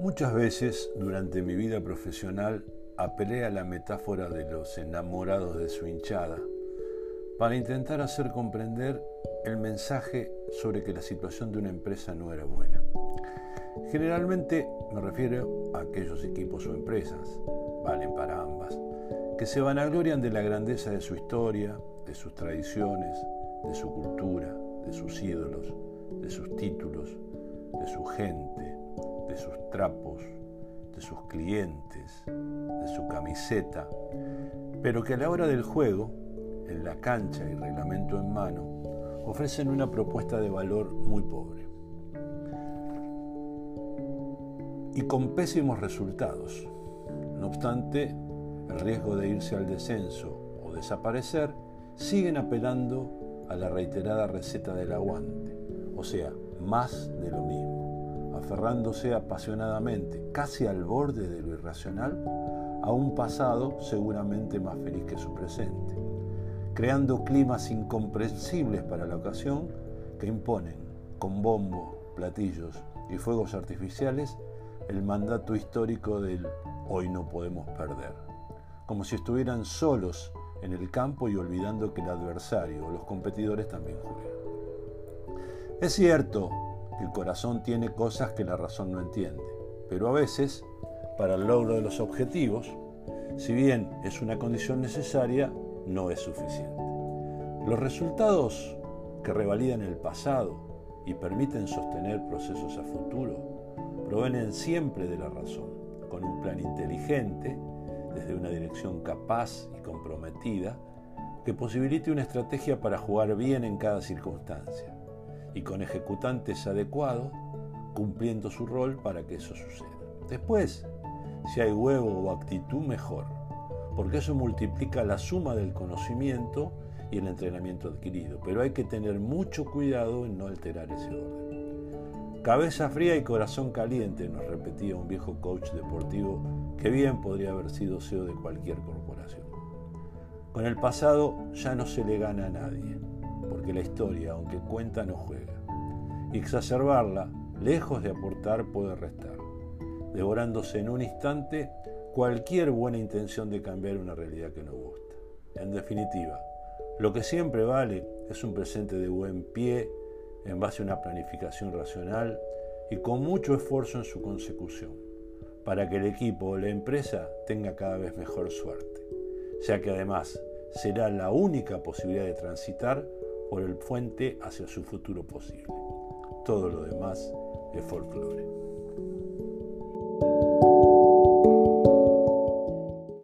Muchas veces durante mi vida profesional apelé a la metáfora de los enamorados de su hinchada para intentar hacer comprender el mensaje sobre que la situación de una empresa no era buena. Generalmente me refiero a aquellos equipos o empresas, valen para ambas, que se vanaglorian de la grandeza de su historia, de sus tradiciones, de su cultura, de sus ídolos, de sus títulos, de su gente, de sus trapos, de sus clientes, de su camiseta, pero que a la hora del juego, en la cancha y reglamento en mano, ofrecen una propuesta de valor muy pobre. Y con pésimos resultados. No obstante, el riesgo de irse al descenso o desaparecer siguen apelando a la reiterada receta del aguante, o sea, más de lo mismo, aferrándose apasionadamente, casi al borde de lo irracional, a un pasado seguramente más feliz que su presente, creando climas incomprensibles para la ocasión que imponen, con bombos, platillos y fuegos artificiales, el mandato histórico del hoy no podemos perder, como si estuvieran solos en el campo y olvidando que el adversario o los competidores también juegan. Es cierto el corazón tiene cosas que la razón no entiende, pero a veces, para el logro de los objetivos, si bien es una condición necesaria, no es suficiente. Los resultados que revalidan el pasado y permiten sostener procesos a futuro provienen siempre de la razón, con un plan inteligente, desde una dirección capaz y comprometida, que posibilite una estrategia para jugar bien en cada circunstancia y con ejecutantes adecuados cumpliendo su rol para que eso suceda. Después, si hay huevo o actitud, mejor, porque eso multiplica la suma del conocimiento y el entrenamiento adquirido, pero hay que tener mucho cuidado en no alterar ese orden. Cabeza fría y corazón caliente, nos repetía un viejo coach deportivo que bien podría haber sido CEO de cualquier corporación. Con el pasado ya no se le gana a nadie, porque la historia, aunque cuenta, no juega. Y exacerbarla, lejos de aportar, puede restar, devorándose en un instante cualquier buena intención de cambiar una realidad que no gusta. En definitiva, lo que siempre vale es un presente de buen pie en base a una planificación racional y con mucho esfuerzo en su consecución, para que el equipo o la empresa tenga cada vez mejor suerte, ya que además será la única posibilidad de transitar por el puente hacia su futuro posible. Todo lo demás es folclore.